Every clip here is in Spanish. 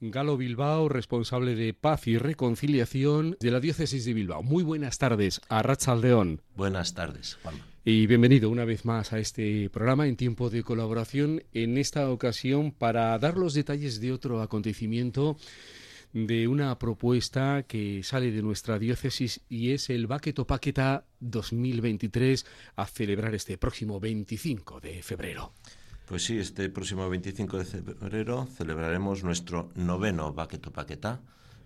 Galo Bilbao, responsable de paz y reconciliación de la diócesis de Bilbao. Muy buenas tardes a Rachaldeón. Buenas tardes, Juan. Y bienvenido una vez más a este programa en tiempo de colaboración, en esta ocasión para dar los detalles de otro acontecimiento de una propuesta que sale de nuestra diócesis y es el Baqueto Paqueta 2023 a celebrar este próximo 25 de febrero. Pues sí, este próximo 25 de febrero celebraremos nuestro noveno Baqueto Paquetá,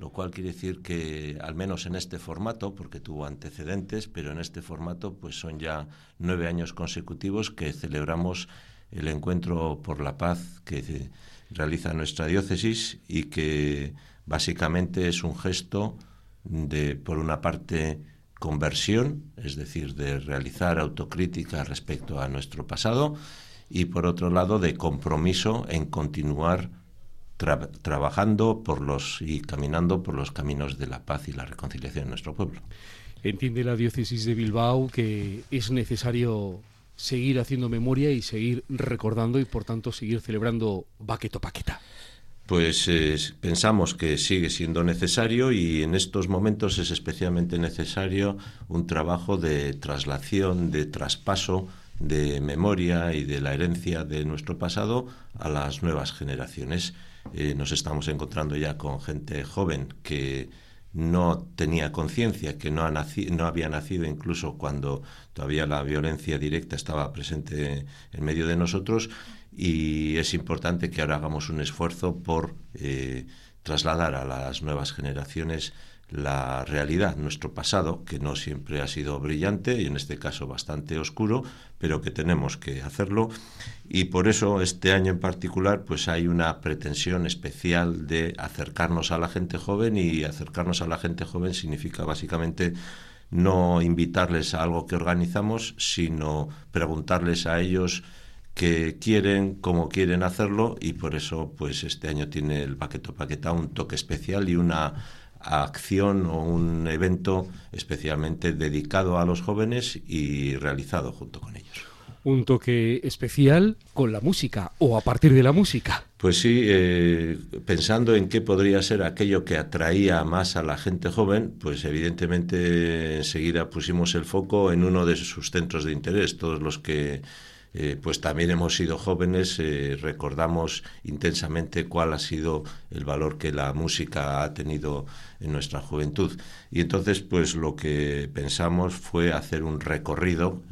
lo cual quiere decir que al menos en este formato, porque tuvo antecedentes, pero en este formato pues son ya nueve años consecutivos que celebramos el encuentro por la paz que realiza nuestra diócesis y que básicamente es un gesto de, por una parte, conversión, es decir, de realizar autocrítica respecto a nuestro pasado, y por otro lado de compromiso en continuar trabajando por los y caminando por los caminos de la paz y la reconciliación en nuestro pueblo. Entiende la diócesis de Bilbao que es necesario seguir haciendo memoria y seguir recordando y por tanto seguir celebrando Baqueto Paqueta. Pues eh, pensamos que sigue siendo necesario y en estos momentos es especialmente necesario un trabajo de traslación, de traspaso de memoria y de la herencia de nuestro pasado a las nuevas generaciones. Eh, nos estamos encontrando ya con gente joven que no tenía conciencia, que no, no había nacido incluso cuando todavía la violencia directa estaba presente en medio de nosotros y es importante que ahora hagamos un esfuerzo por eh, trasladar a las nuevas generaciones la realidad, nuestro pasado, que no siempre ha sido brillante y en este caso bastante oscuro, pero que tenemos que hacerlo. Y por eso este año en particular pues hay una pretensión especial de acercarnos a la gente joven y acercarnos a la gente joven significa básicamente no invitarles a algo que organizamos, sino preguntarles a ellos qué quieren, cómo quieren hacerlo y por eso pues este año tiene el Paqueto Paqueta un toque especial y una acción o un evento especialmente dedicado a los jóvenes y realizado junto con ellos. Un toque especial con la música o a partir de la música. Pues sí, eh, pensando en qué podría ser aquello que atraía más a la gente joven, pues evidentemente enseguida pusimos el foco en uno de sus centros de interés, todos los que eh, pues también hemos sido jóvenes, eh, recordamos intensamente cuál ha sido el valor que la música ha tenido en nuestra juventud. Y entonces, pues lo que pensamos fue hacer un recorrido,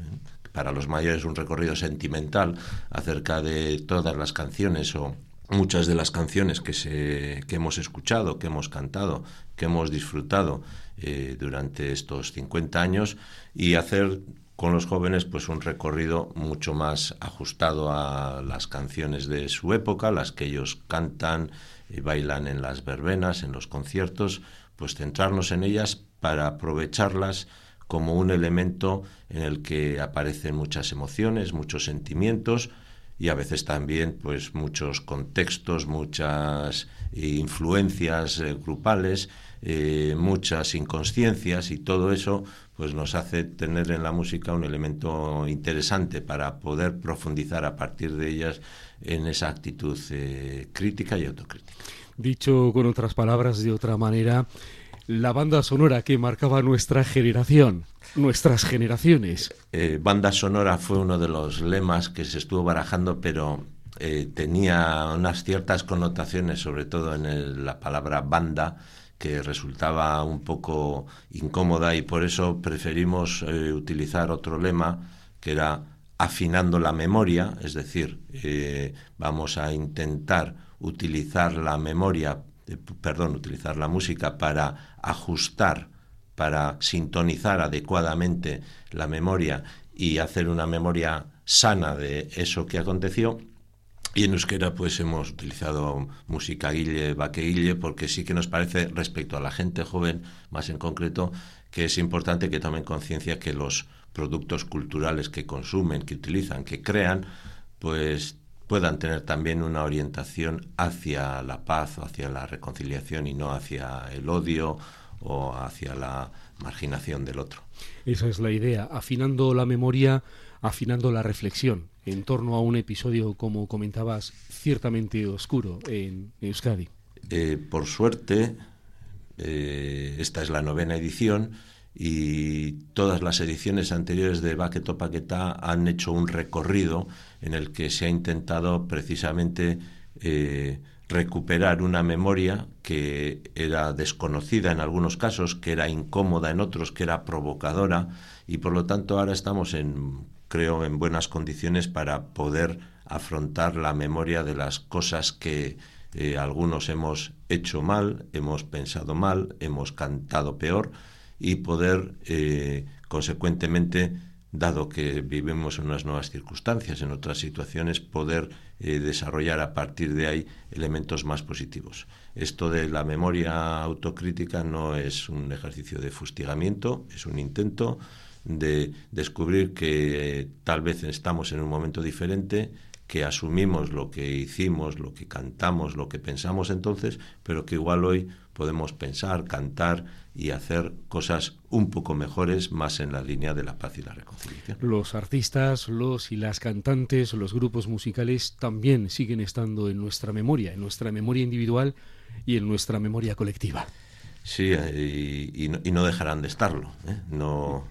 para los mayores un recorrido sentimental, acerca de todas las canciones o muchas de las canciones que, se, que hemos escuchado, que hemos cantado, que hemos disfrutado eh, durante estos 50 años y hacer con los jóvenes pues un recorrido mucho más ajustado a las canciones de su época, las que ellos cantan y bailan en las verbenas, en los conciertos, pues centrarnos en ellas para aprovecharlas como un elemento en el que aparecen muchas emociones, muchos sentimientos y a veces también pues muchos contextos, muchas influencias eh, grupales, eh, muchas inconsciencias y todo eso pues nos hace tener en la música un elemento interesante para poder profundizar a partir de ellas en esa actitud eh, crítica y autocrítica. Dicho con otras palabras, de otra manera, la banda sonora que marcaba nuestra generación, nuestras generaciones. Eh, banda sonora fue uno de los lemas que se estuvo barajando, pero eh, tenía unas ciertas connotaciones, sobre todo en la palabra banda, que resultaba un poco incómoda y por eso preferimos eh, utilizar otro lema que era afinando la memoria, es decir, eh, vamos a intentar utilizar la memoria, eh, perdón, utilizar la música para ajustar, para sintonizar adecuadamente la memoria y hacer una memoria sana de eso que aconteció y en euskera pues hemos utilizado música guille, guille, porque sí que nos parece respecto a la gente joven, más en concreto, que es importante que tomen conciencia que los productos culturales que consumen, que utilizan, que crean, pues puedan tener también una orientación hacia la paz hacia la reconciliación y no hacia el odio o hacia la marginación del otro. Esa es la idea, afinando la memoria, afinando la reflexión en torno a un episodio, como comentabas, ciertamente oscuro en Euskadi. eh, por suerte, eh, esta es la novena edición y todas las ediciones anteriores de Baqueto Paquetá han hecho un recorrido en el que se ha intentado precisamente eh, recuperar una memoria que era desconocida en algunos casos, que era incómoda en otros, que era provocadora y por lo tanto ahora estamos en creo en buenas condiciones para poder afrontar la memoria de las cosas que eh, algunos hemos hecho mal, hemos pensado mal, hemos cantado peor y poder, eh, consecuentemente, dado que vivimos en unas nuevas circunstancias, en otras situaciones, poder eh, desarrollar a partir de ahí elementos más positivos. Esto de la memoria autocrítica no es un ejercicio de fustigamiento, es un intento de descubrir que tal vez estamos en un momento diferente, que asumimos lo que hicimos, lo que cantamos, lo que pensamos entonces, pero que igual hoy podemos pensar, cantar y hacer cosas un poco mejores, más en la línea de la paz y la reconciliación. Los artistas, los y las cantantes, los grupos musicales también siguen estando en nuestra memoria, en nuestra memoria individual y en nuestra memoria colectiva. Sí, y, no, dejarán de estarlo. ¿eh? No,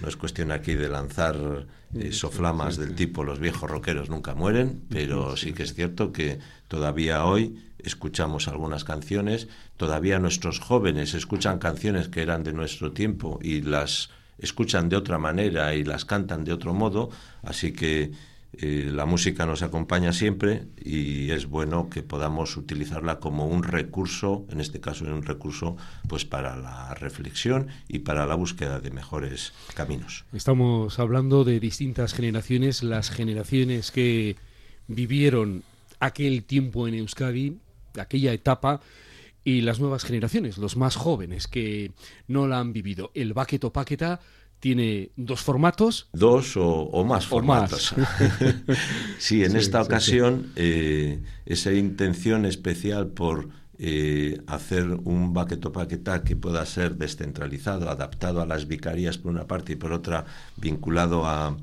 no es cuestión aquí de lanzar eh, soflamas del tipo los viejos rockeros nunca mueren, pero sí. que es cierto que todavía hoy escuchamos algunas canciones, todavía nuestros jóvenes escuchan canciones que eran de nuestro tiempo y las escuchan de otra manera y las cantan de otro modo, así que la música nos acompaña siempre y es bueno que podamos utilizarla como un recurso, en este caso un recurso pues para la reflexión y para la búsqueda de mejores caminos. Estamos hablando de distintas generaciones, las generaciones que vivieron aquel tiempo en Euskadi, aquella etapa y las nuevas generaciones, los más jóvenes que no la han vivido. El Baqueto Paqueta tiene dos formatos. Dos o, más formatos. sí, en esta ocasión eh, esa intención especial por eh, hacer un baqueto paquetá que pueda ser descentralizado, adaptado a las vicarías por una parte y por otra vinculado a,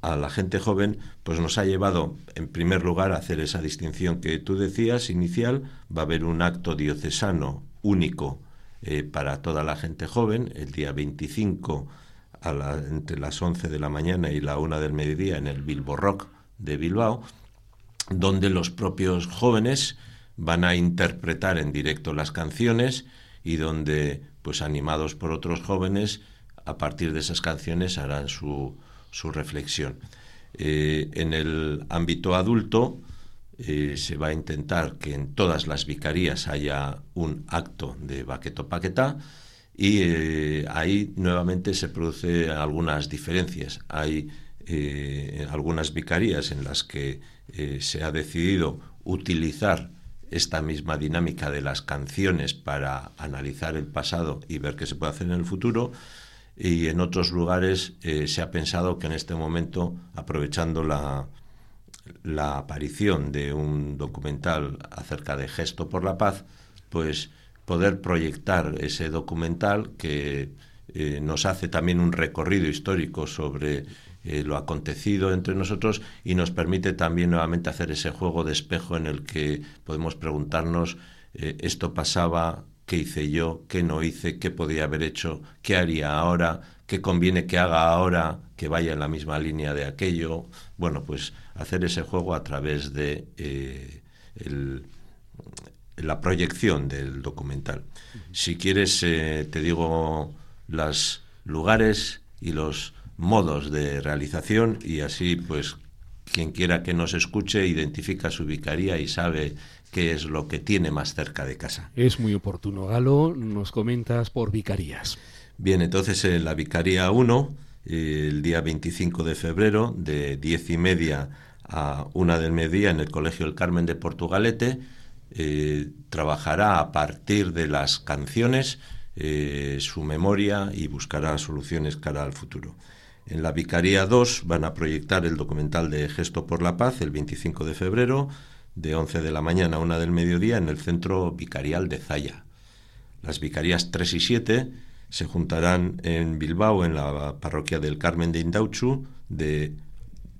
a la gente joven, pues nos ha llevado en primer lugar a hacer esa distinción que tú decías inicial. Va a haber un acto diocesano único eh, para toda la gente joven el día 25 entre las 11 de la mañana y la 1 del mediodía en el Bilbo Rock de Bilbao, donde los propios jóvenes van a interpretar en directo las canciones y donde, pues animados por otros jóvenes, a partir de esas canciones harán su, su reflexión. Eh, en el ámbito adulto eh, se va a intentar que en todas las vicarías haya un acto de baqueto paquetá, y eh, ahí nuevamente se producen algunas diferencias. Hay eh, algunas vicarías en las que eh, se ha decidido utilizar esta misma dinámica de las canciones para analizar el pasado y ver qué se puede hacer en el futuro. Y en otros lugares se ha pensado que en este momento, aprovechando la, la aparición de un documental acerca de Gesto por la Paz, pues poder proyectar ese documental que eh, nos hace también un recorrido histórico sobre eh, lo acontecido entre nosotros y nos permite también nuevamente hacer ese juego de espejo en el que podemos preguntarnos eh, esto pasaba, qué hice yo, qué no hice, qué podía haber hecho, qué haría ahora, qué conviene que haga ahora, que vaya en la misma línea de aquello. Bueno, pues hacer ese juego a través de el, la proyección del documental. Si quieres, eh, te digo los lugares y los modos de realización y así, pues, quien quiera que nos escuche identifica su vicaría y sabe qué es lo que tiene más cerca de casa. Es muy oportuno, Galo. Nos comentas por vicarías. Bien, entonces en la Vicaría 1, el día 25 de febrero, de diez y media a una del mediodía en el Colegio El Carmen de Portugalete, eh, trabajará a partir de las canciones eh, su memoria y buscará soluciones cara al futuro. En la Vicaría 2 van a proyectar el documental de Gesto por la Paz el 25 de febrero, de 11 de la mañana a 1 del mediodía, en el centro vicarial de Zaya. Las Vicarías 3 y 7 se juntarán en Bilbao, en la parroquia del Carmen de Indauchu, de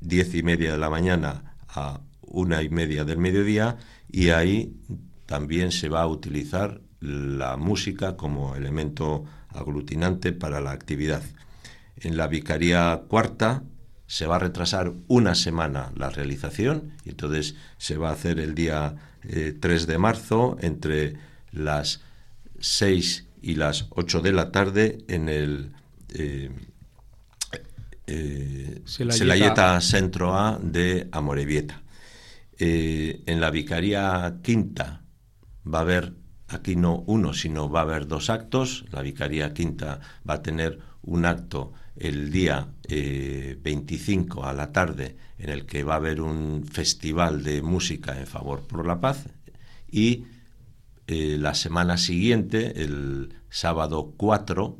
10 y media de la mañana a una y media del mediodía y ahí también se va a utilizar la música como elemento aglutinante para la actividad. En la Vicaría Cuarta se va a retrasar una semana la realización y entonces se va a hacer el día 3 eh, de marzo entre las 6 y las 8 de la tarde en el eh, eh, Selayeta Centro A de Amorebieta. Eh, en la Vicaría Quinta va a haber, aquí no uno, sino va a haber dos actos. La Vicaría Quinta va a tener un acto el día 25 a la tarde en el que va a haber un festival de música en favor por la paz y eh, la semana siguiente, el sábado 4,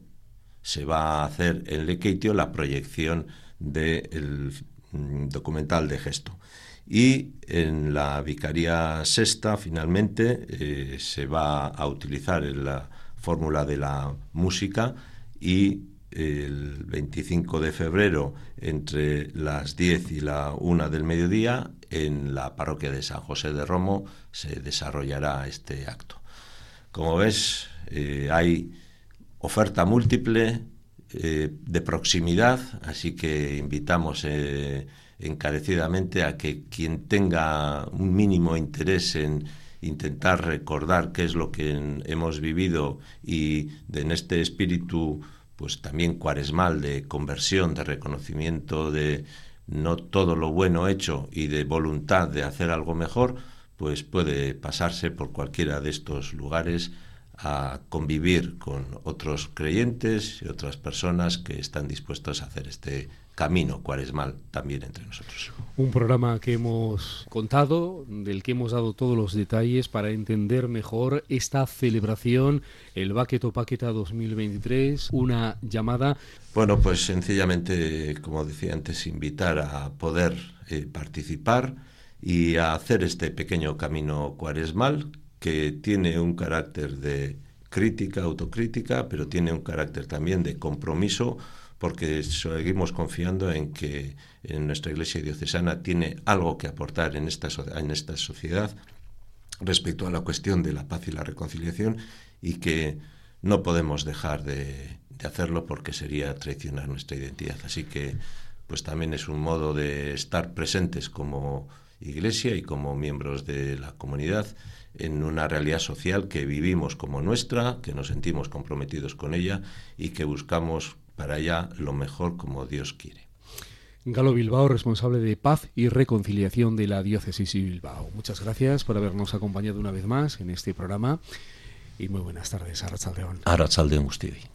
se va a hacer en Lequeitio la proyección del mm, documental de gesto. Y en la Vicaría Sexta, finalmente, eh, se va a utilizar la fórmula de la música y el 25 de febrero, entre las 10 y la 1 del mediodía, en la parroquia de San José de Romo se desarrollará este acto. Como ves, eh, hay oferta múltiple eh, de proximidad, así que invitamos eh, encarecidamente a que quien tenga un mínimo interés en intentar recordar qué es lo que hemos vivido y en este espíritu pues también cuaresmal de conversión, de reconocimiento de no todo lo bueno hecho y de voluntad de hacer algo mejor, pues puede pasarse por cualquiera de estos lugares a convivir con otros creyentes y otras personas que están dispuestos a hacer este camino cuaresmal también entre nosotros. Un programa que hemos contado, del que hemos dado todos los detalles para entender mejor esta celebración, el Baqueto Paqueta 2023, una llamada. Bueno, pues sencillamente, como decía antes, invitar a poder eh, participar y a hacer este pequeño camino cuaresmal que tiene un carácter de crítica, autocrítica, pero tiene un carácter también de compromiso porque seguimos confiando en que nuestra iglesia diocesana tiene algo que aportar en esta, en esta sociedad respecto a la cuestión de la paz y la reconciliación y que no podemos dejar de, de hacerlo porque sería traicionar nuestra identidad. Así que pues también es un modo de estar presentes como Iglesia y como miembros de la comunidad en una realidad social que vivimos como nuestra, que nos sentimos comprometidos con ella y que buscamos para allá lo mejor como Dios quiere. Galo Bilbao, responsable de paz y reconciliación de la diócesis de Bilbao. Muchas gracias por habernos acompañado una vez más en este programa y muy buenas tardes, Arrachaldeón. Arrachaldeón, usted.